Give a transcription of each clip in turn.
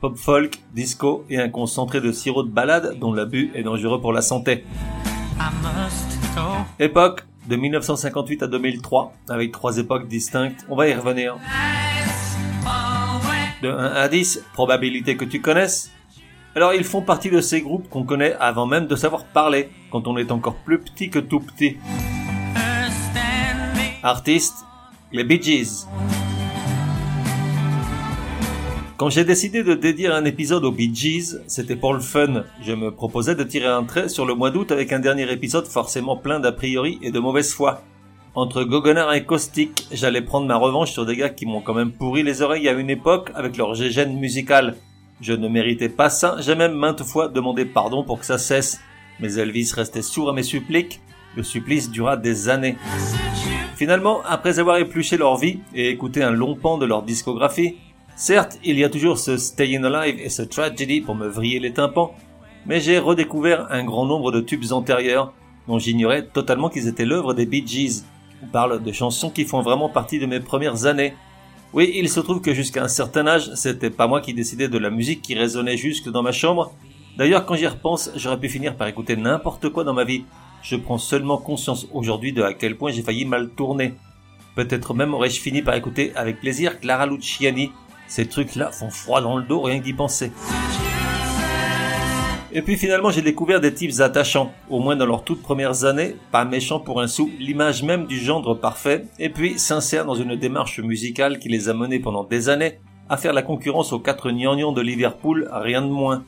pop folk, disco et un concentré de sirop de balade dont l'abus est dangereux pour la santé. Époque de 1958 à 2003, avec trois époques distinctes, on va y revenir. De 1 à 10, probabilité que tu connaisses. Alors ils font partie de ces groupes qu'on connaît avant même de savoir parler, quand on est encore plus petit que tout petit. Artistes, les Bee Gees. Quand j'ai décidé de dédier un épisode aux Bee Gees, c'était pour le fun. Je me proposais de tirer un trait sur le mois d'août avec un dernier épisode forcément plein d'a priori et de mauvaise foi. Entre Goguenard et Caustic, j'allais prendre ma revanche sur des gars qui m'ont quand même pourri les oreilles à une époque avec leur gégène musical. Je ne méritais pas ça, j'ai même maintes fois demandé pardon pour que ça cesse. Mais Elvis restait sourd à mes suppliques. Le supplice dura des années. Finalement, après avoir épluché leur vie et écouté un long pan de leur discographie, certes, il y a toujours ce Staying Alive et ce Tragedy pour me vriller les tympans, mais j'ai redécouvert un grand nombre de tubes antérieurs dont j'ignorais totalement qu'ils étaient l'œuvre des Bee Gees. On parle de chansons qui font vraiment partie de mes premières années. Oui, il se trouve que jusqu'à un certain âge, c'était pas moi qui décidais de la musique qui résonnait jusque dans ma chambre. D'ailleurs, quand j'y repense, j'aurais pu finir par écouter n'importe quoi dans ma vie, je prends seulement conscience aujourd'hui de à quel point j'ai failli mal tourner. Peut-être même aurais-je fini par écouter avec plaisir Clara Luciani. Ces trucs-là font froid dans le dos rien que d'y penser. Et puis finalement j'ai découvert des types attachants, au moins dans leurs toutes premières années, pas méchants pour un sou, l'image même du gendre parfait, et puis sincères dans une démarche musicale qui les a menés pendant des années à faire la concurrence aux quatre gnagnons de Liverpool, rien de moins.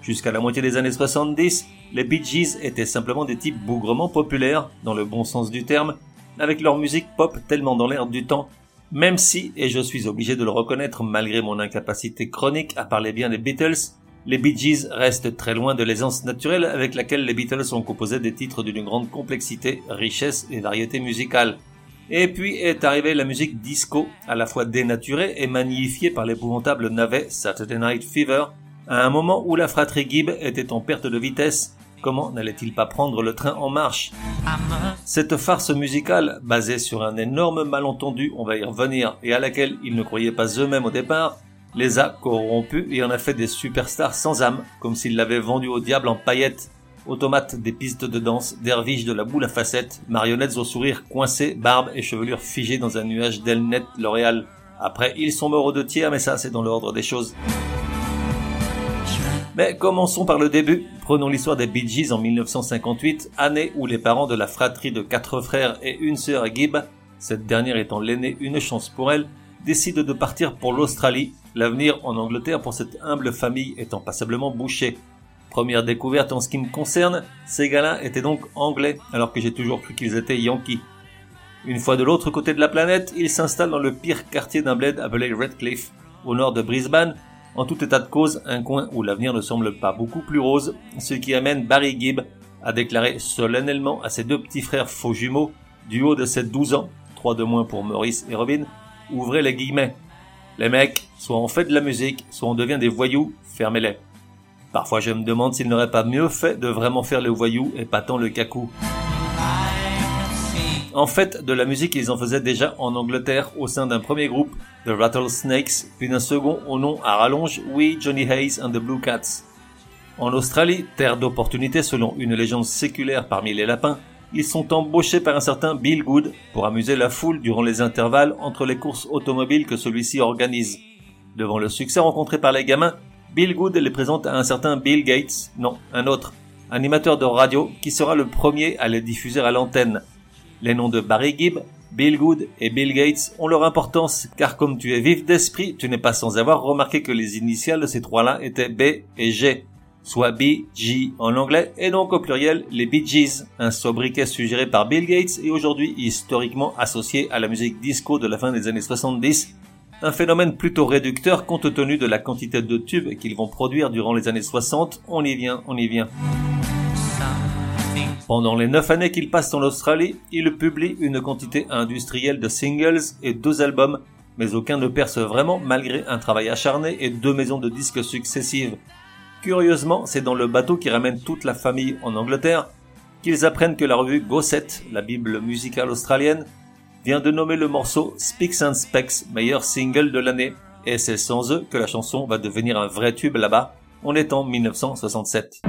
Jusqu'à la moitié des années 70, les Bee Gees étaient simplement des types bougrement populaires, dans le bon sens du terme, avec leur musique pop tellement dans l'air du temps, même si, et je suis obligé de le reconnaître malgré mon incapacité chronique à parler bien des Beatles, les Bee Gees restent très loin de l'aisance naturelle avec laquelle les Beatles ont composé des titres d'une grande complexité, richesse et variété musicale. Et puis est arrivée la musique disco, à la fois dénaturée et magnifiée par l'épouvantable navet Saturday Night Fever, à un moment où la fratrie Gibb était en perte de vitesse, comment n'allait-il pas prendre le train en marche? Cette farce musicale, basée sur un énorme malentendu, on va y revenir, et à laquelle ils ne croyaient pas eux-mêmes au départ, les a corrompus et en a fait des superstars sans âme, comme s'ils l'avaient vendu au diable en paillettes, automates des pistes de danse, derviches de la boule à facettes, marionnettes au sourire coincé, barbe et chevelure figées dans un nuage d'ailes nettes L'Oréal. Après, ils sont morts de tiers, mais ça, c'est dans l'ordre des choses. Mais commençons par le début. Prenons l'histoire des Bee Gees en 1958, année où les parents de la fratrie de quatre frères et une sœur Gibb, cette dernière étant l'aînée, une chance pour elle, décident de partir pour l'Australie, l'avenir en Angleterre pour cette humble famille étant passablement bouché. Première découverte en ce qui me concerne, ces gars-là étaient donc anglais, alors que j'ai toujours cru qu'ils étaient yankees. Une fois de l'autre côté de la planète, ils s'installent dans le pire quartier d'un bled appelé Redcliffe, au nord de Brisbane, en tout état de cause, un coin où l'avenir ne semble pas beaucoup plus rose, ce qui amène Barry Gibb à déclarer solennellement à ses deux petits frères faux jumeaux, du haut de ses 12 ans, trois de moins pour Maurice et Robin, ouvrez les guillemets. Les mecs, soit on fait de la musique, soit on devient des voyous, fermez-les. Parfois je me demande s'il n'aurait pas mieux fait de vraiment faire le voyou et pas tant le cacou. En fait, de la musique, ils en faisaient déjà en Angleterre au sein d'un premier groupe, The Rattlesnakes, puis d'un second au nom à rallonge, We Johnny Hayes and the Blue Cats. En Australie, terre d'opportunités selon une légende séculaire parmi les lapins, ils sont embauchés par un certain Bill Good pour amuser la foule durant les intervalles entre les courses automobiles que celui-ci organise. Devant le succès rencontré par les gamins, Bill Good les présente à un certain Bill Gates, non, un autre, animateur de radio qui sera le premier à les diffuser à l'antenne. Les noms de Barry Gibb, Bill Good et Bill Gates ont leur importance car comme tu es vif d'esprit, tu n'es pas sans avoir remarqué que les initiales de ces trois-là étaient B et G, soit B, G en anglais et donc au pluriel les Bee Gees, un sobriquet suggéré par Bill Gates et aujourd'hui historiquement associé à la musique disco de la fin des années 70 Un phénomène plutôt réducteur compte tenu de la quantité de tubes qu'ils vont produire durant les années 60. On y vient, on y vient. Pendant les 9 années qu'il passe en Australie, il publie une quantité industrielle de singles et deux albums, mais aucun ne perce vraiment malgré un travail acharné et deux maisons de disques successives. Curieusement, c'est dans le bateau qui ramène toute la famille en Angleterre qu'ils apprennent que la revue Gosset, la bible musicale australienne, vient de nommer le morceau Speaks and Specs meilleur single de l'année, et c'est sans eux que la chanson va devenir un vrai tube là-bas. On est en 1967.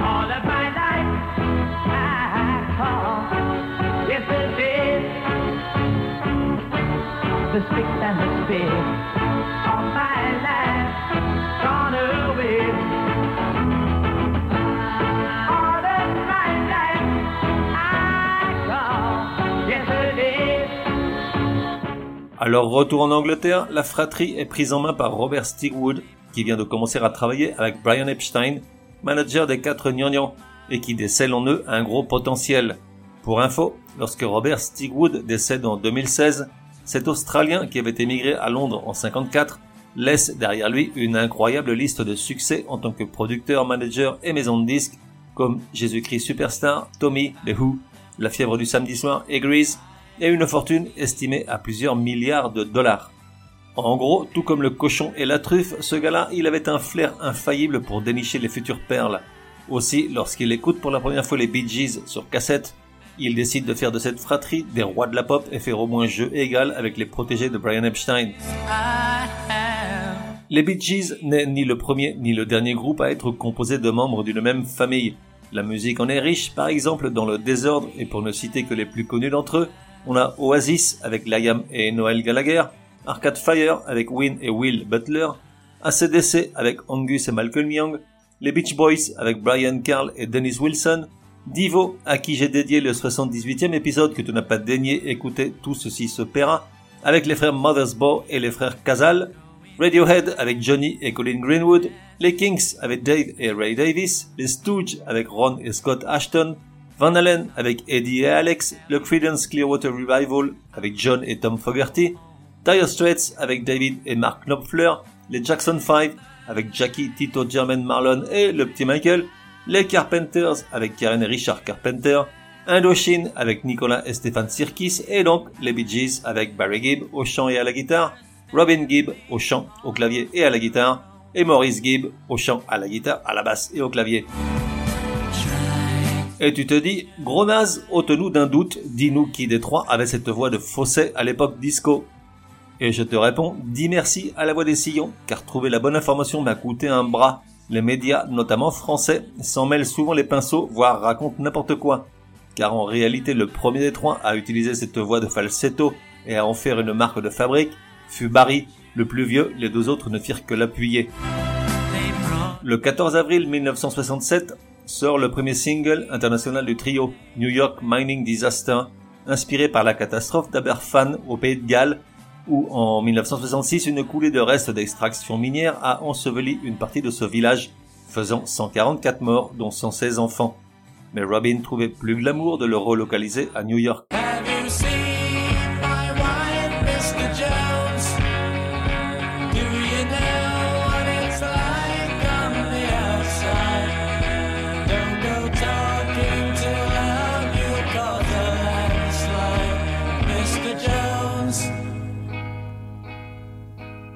Alors retour en Angleterre, la fratrie est prise en main par Robert Stigwood, qui vient de commencer à travailler avec Brian Epstein, manager des quatre Gnangnang, et qui décèle en eux un gros potentiel. Pour info, lorsque Robert Stigwood décède en 2016, cet Australien qui avait émigré à Londres en 54 laisse derrière lui une incroyable liste de succès en tant que producteur, manager et maison de disques comme Jésus-Christ Superstar, Tommy, The Who, La fièvre du samedi soir et Grease, et une fortune estimée à plusieurs milliards de dollars. En gros, tout comme le cochon et la truffe, ce gars-là, il avait un flair infaillible pour dénicher les futures perles. Aussi, lorsqu'il écoute pour la première fois les Bee Gees sur cassette, il décide de faire de cette fratrie des rois de la pop et faire au moins jeu égal avec les protégés de Brian Epstein. Les Bee Gees n'est ni le premier ni le dernier groupe à être composé de membres d'une même famille. La musique en est riche, par exemple dans le désordre, et pour ne citer que les plus connus d'entre eux, on a Oasis avec Liam et Noel Gallagher, Arcade Fire avec Win et Will Butler, ACDC avec Angus et Malcolm Young, les Beach Boys avec Brian Carl et Dennis Wilson, Divo, à qui j'ai dédié le 78e épisode que tu n'as pas daigné écouter, tout ceci se paiera, avec les frères Mothersbaugh et les frères Casal, Radiohead avec Johnny et Colin Greenwood, les Kings avec Dave et Ray Davis, les Stooges avec Ron et Scott Ashton, Van Halen avec Eddie et Alex, le Creedence Clearwater Revival avec John et Tom Fogerty, Dire Straits avec David et Mark Knopfler, les Jackson 5 avec Jackie, Tito, German Marlon et le petit Michael, les Carpenters avec Karen et Richard Carpenter, Indochine avec Nicolas et Stéphane Sirkis et donc les Bee Gees avec Barry Gibb au chant et à la guitare, Robin Gibb au chant, au clavier et à la guitare, et Maurice Gibb au chant, à la guitare, à la basse et au clavier. Et tu te dis, gros naze, ôte-nous d'un doute, dis-nous qui des trois avait cette voix de fausset à l'époque disco. Et je te réponds, dis merci à la voix des sillons, car trouver la bonne information m'a coûté un bras. Les médias, notamment français, s'en mêlent souvent les pinceaux, voire racontent n'importe quoi. Car en réalité, le premier des trois à utiliser cette voix de falsetto et à en faire une marque de fabrique fut Barry, le plus vieux, les deux autres ne firent que l'appuyer. Le 14 avril 1967, sort le premier single international du trio New York Mining Disaster, inspiré par la catastrophe d'Aberfan au pays de Galles, où en 1966 une coulée de restes d'extraction minière a enseveli une partie de ce village, faisant 144 morts dont 116 enfants. Mais Robin trouvait plus glamour de le relocaliser à New York.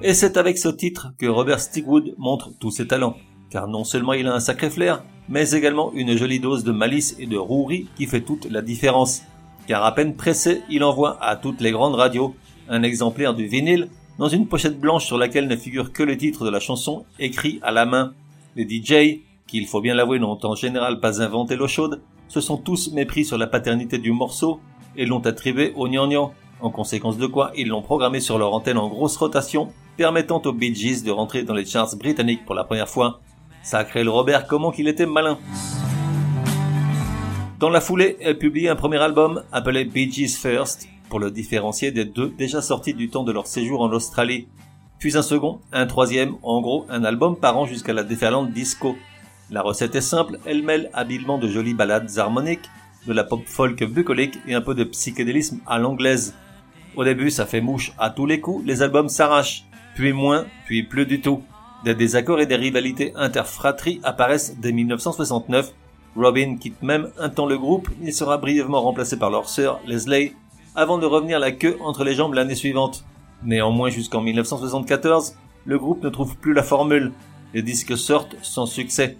Et c'est avec ce titre que Robert Stigwood montre tous ses talents, car non seulement il a un sacré flair, mais également une jolie dose de malice et de rouerie qui fait toute la différence. Car à peine pressé, il envoie à toutes les grandes radios un exemplaire du vinyle dans une pochette blanche sur laquelle ne figure que le titre de la chanson écrit à la main. Les DJ, qui il faut bien l'avouer n'ont en général pas inventé l'eau chaude, se sont tous mépris sur la paternité du morceau et l'ont attribué au gnangnan, en conséquence de quoi ils l'ont programmé sur leur antenne en grosse rotation permettant aux Bee Gees de rentrer dans les charts britanniques pour la première fois. Sacré le Robert, comment qu'il était malin. Dans la foulée, elle publie un premier album appelé Bee Gees First pour le différencier des deux déjà sortis du temps de leur séjour en Australie. Puis un second, un troisième, en gros un album par an jusqu'à la déferlante disco. La recette est simple, elle mêle habilement de jolies ballades harmoniques, de la pop folk bucolique et un peu de psychédélisme à l'anglaise. Au début, ça fait mouche à tous les coups, les albums s'arrachent. puis moins, puis plus du tout. Des désaccords et des rivalités interfratries apparaissent dès 1969. Robin quitte même un temps le groupe, il sera brièvement remplacé par leur sœur Leslie, avant de revenir la queue entre les jambes l'année suivante. Néanmoins, jusqu'en 1974, le groupe ne trouve plus la formule. Les disques sortent sans succès.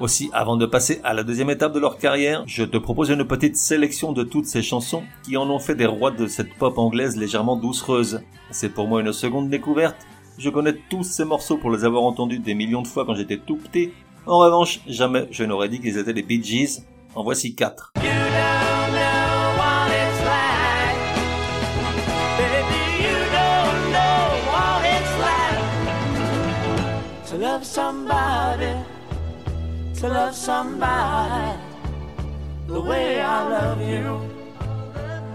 Aussi, avant de passer à la deuxième étape de leur carrière, je te propose une petite sélection de toutes ces chansons qui en ont fait des rois de cette pop anglaise légèrement doucereuse. C'est pour moi une seconde découverte. Je connais tous ces morceaux pour les avoir entendus des millions de fois quand j'étais tout petit. En revanche, jamais je n'aurais dit qu'ils étaient les Bee Gees. En voici quatre. To love somebody the way I love you.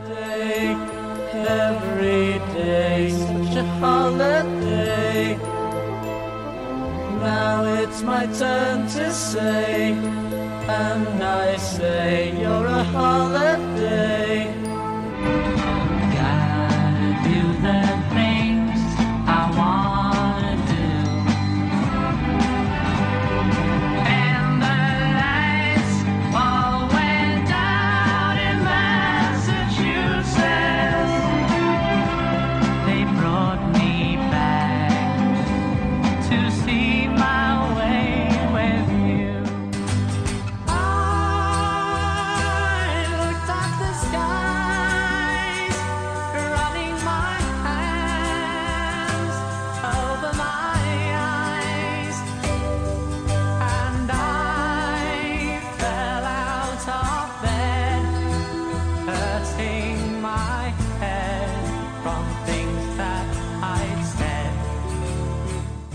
Day, every day, such a holiday. Now it's my turn to say, and I say you're a holiday.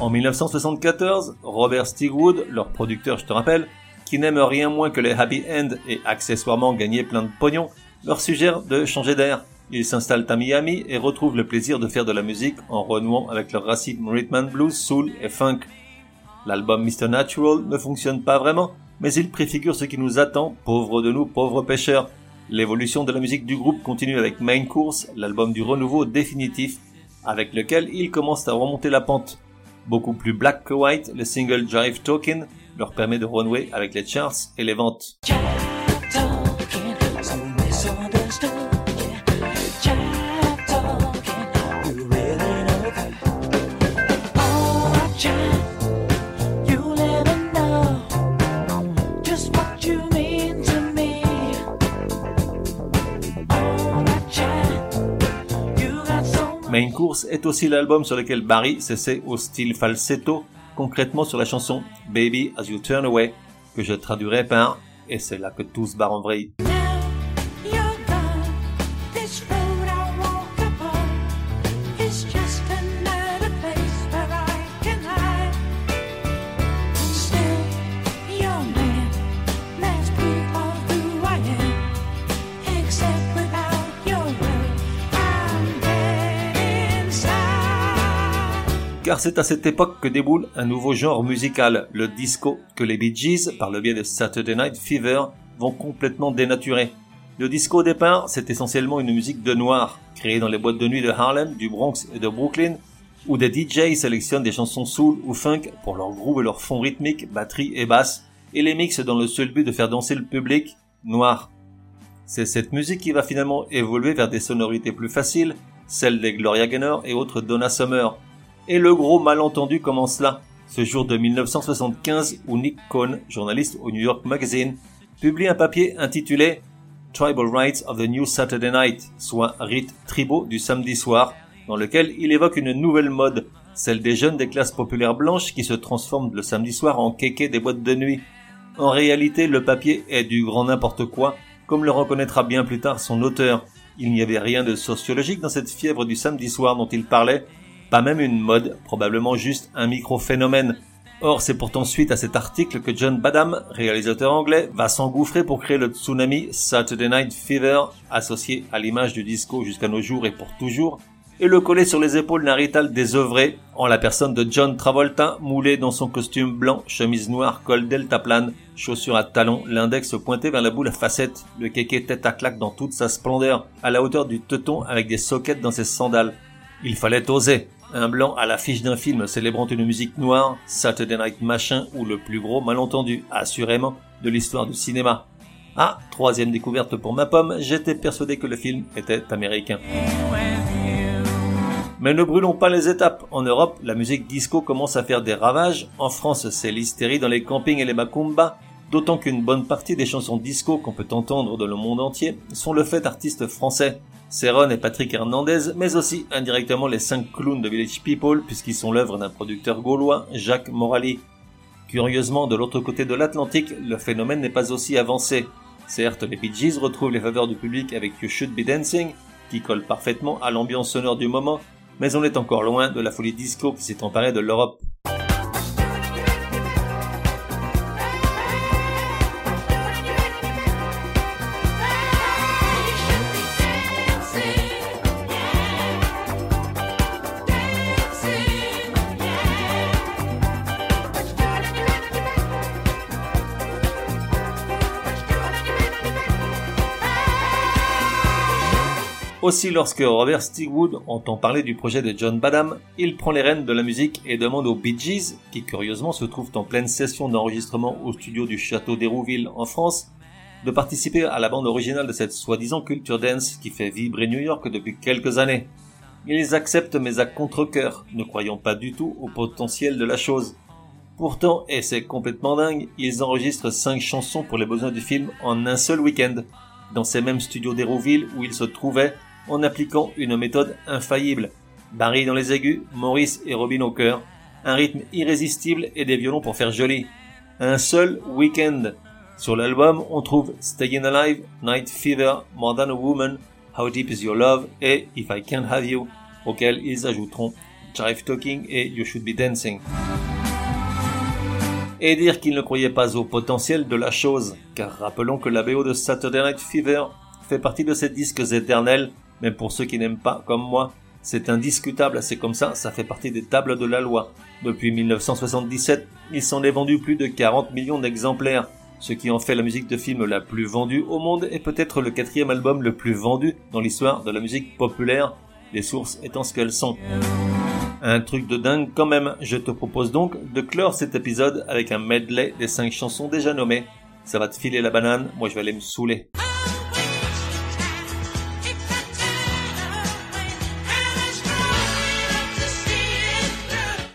En 1974, Robert Stigwood, leur producteur je te rappelle, qui n'aime rien moins que les happy end et accessoirement gagner plein de pognon, leur suggère de changer d'air. Ils s'installent à Miami et retrouvent le plaisir de faire de la musique en renouant avec leur racine rhythm and blues, soul et funk. L'album Mr. Natural ne fonctionne pas vraiment, mais il préfigure ce qui nous attend, pauvres de nous, pauvres pêcheurs. L'évolution de la musique du groupe continue avec Main Course, l'album du renouveau définitif, avec lequel ils commencent à remonter la pente. Beaucoup plus black que white, le single Drive Talking leur permet de renouer avec les charts et les ventes. Course est aussi l'album sur lequel Barry s'essaie au style falsetto, concrètement sur la chanson Baby As You Turn Away, que je traduirai par Et c'est là que tout se barre en vrille. Car c'est à cette époque que déboule un nouveau genre musical, le disco, que les Bee Gees, par le biais de Saturday Night Fever, vont complètement dénaturer. Le disco au départ, c'est essentiellement une musique de noir, créée dans les boîtes de nuit de Harlem, du Bronx et de Brooklyn, où des DJ sélectionnent des chansons soul ou funk pour leur groove et leur fond rythmique, batterie et basse, et les mixent dans le seul but de faire danser le public noir. C'est cette musique qui va finalement évoluer vers des sonorités plus faciles, celles des Gloria Gaynor et autres Donna Summer, et le gros malentendu commence là, ce jour de 1975 où Nick Cohn, journaliste au New York Magazine, publie un papier intitulé Tribal Rights of the New Saturday Night, soit rites tribaux du samedi soir, dans lequel il évoque une nouvelle mode, celle des jeunes des classes populaires blanches qui se transforment le samedi soir en kékés des boîtes de nuit. En réalité, le papier est du grand n'importe quoi, comme le reconnaîtra bien plus tard son auteur. Il n'y avait rien de sociologique dans cette fièvre du samedi soir dont il parlait, pas même une mode, probablement juste un micro-phénomène. Or, c'est pourtant suite à cet article que John Badham, réalisateur anglais, va s'engouffrer pour créer le tsunami Saturday Night Fever, associé à l'image du disco jusqu'à nos jours et pour toujours, et le coller sur les épaules d'un rital désœuvré, en la personne de John Travolta, moulé dans son costume blanc, chemise noire, col delta plane, chaussures à talons, l'index pointé vers la boule à facettes, le kéké tête à claque dans toute sa splendeur, à la hauteur du teuton avec des soquettes dans ses sandales. Il fallait oser, Un blanc à l'affiche d'un film célébrant une musique noire, Saturday Night Machin ou le plus gros malentendu, assurément, de l'histoire du cinéma. Ah, troisième découverte pour ma pomme, j'étais persuadé que le film était américain. Mais ne brûlons pas les étapes. En Europe, la musique disco commence à faire des ravages. En France, c'est l'hystérie dans les campings et les macumbas. D'autant qu'une bonne partie des chansons disco qu'on peut entendre dans le monde entier sont le fait d'artistes français. Céron et Patrick Hernandez, mais aussi indirectement les cinq clowns de Village People, puisqu'ils sont l'œuvre d'un producteur gaulois, Jacques Morali. Curieusement, de l'autre côté de l'Atlantique, le phénomène n'est pas aussi avancé. Certes, les Bee retrouvent les faveurs du public avec You Should Be Dancing, qui colle parfaitement à l'ambiance sonore du moment, mais on est encore loin de la folie disco qui s'est emparée de l'Europe. Aussi, lorsque Robert Stigwood entend parler du projet de John Badham, il prend les rênes de la musique et demande aux Bee Gees, qui curieusement se trouvent en pleine session d'enregistrement au studio du château d'Hérouville en France, de participer à la bande originale de cette soi-disant culture dance qui fait vibrer New York depuis quelques années. Ils acceptent mais à contre-cœur, ne croyant pas du tout au potentiel de la chose. Pourtant, et c'est complètement dingue, ils enregistrent 5 chansons pour les besoins du film en un seul week-end, dans ces mêmes studios d'Hérouville où ils se trouvaient en appliquant une méthode infaillible. Barry dans les aigus, Maurice et Robin au cœur, un rythme irrésistible et des violons pour faire joli. Un seul week-end. Sur l'album, on trouve Staying Alive, Night Fever, More Than a Woman, How Deep Is Your Love et If I Can't Have You, auxquels ils ajouteront Jive Talking et You Should Be Dancing. Et dire qu'ils ne croyaient pas au potentiel de la chose, car rappelons que la BO de Saturday Night Fever fait partie de ces disques éternels mais pour ceux qui n'aiment pas, comme moi, c'est indiscutable, c'est comme ça, ça fait partie des tables de la loi. Depuis 1977, il s'en est vendu plus de 40 millions d'exemplaires, ce qui en fait la musique de film la plus vendue au monde et peut-être le quatrième album le plus vendu dans l'histoire de la musique populaire, les sources étant ce qu'elles sont. Un truc de dingue quand même, je te propose donc de clore cet épisode avec un medley des 5 chansons déjà nommées. Ça va te filer la banane, moi je vais aller me saouler.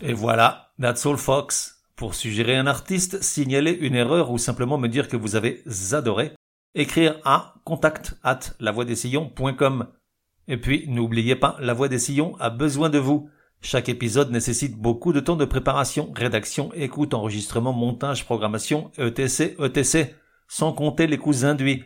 Et voilà, that's all Fox. Pour suggérer un artiste, signaler une erreur ou simplement me dire que vous avez adoré, écrire à contact at lavoidessillons.com. Et puis, n'oubliez pas, La Voix des Sillons a besoin de vous. Chaque épisode nécessite beaucoup de temps de préparation, rédaction, écoute, enregistrement, montage, programmation, etc., etc., sans compter les coûts induits.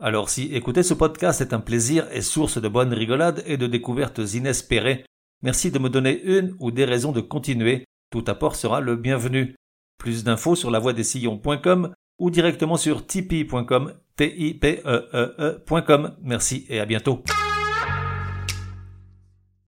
Alors si écouter ce podcast est un plaisir et source de bonnes rigolades et de découvertes inespérées, Merci de me donner une ou des raisons de continuer. Tout apport sera le bienvenu. Plus d'infos sur lavoidessillons.com ou directement sur tipeee.com, e e, e Merci et à bientôt.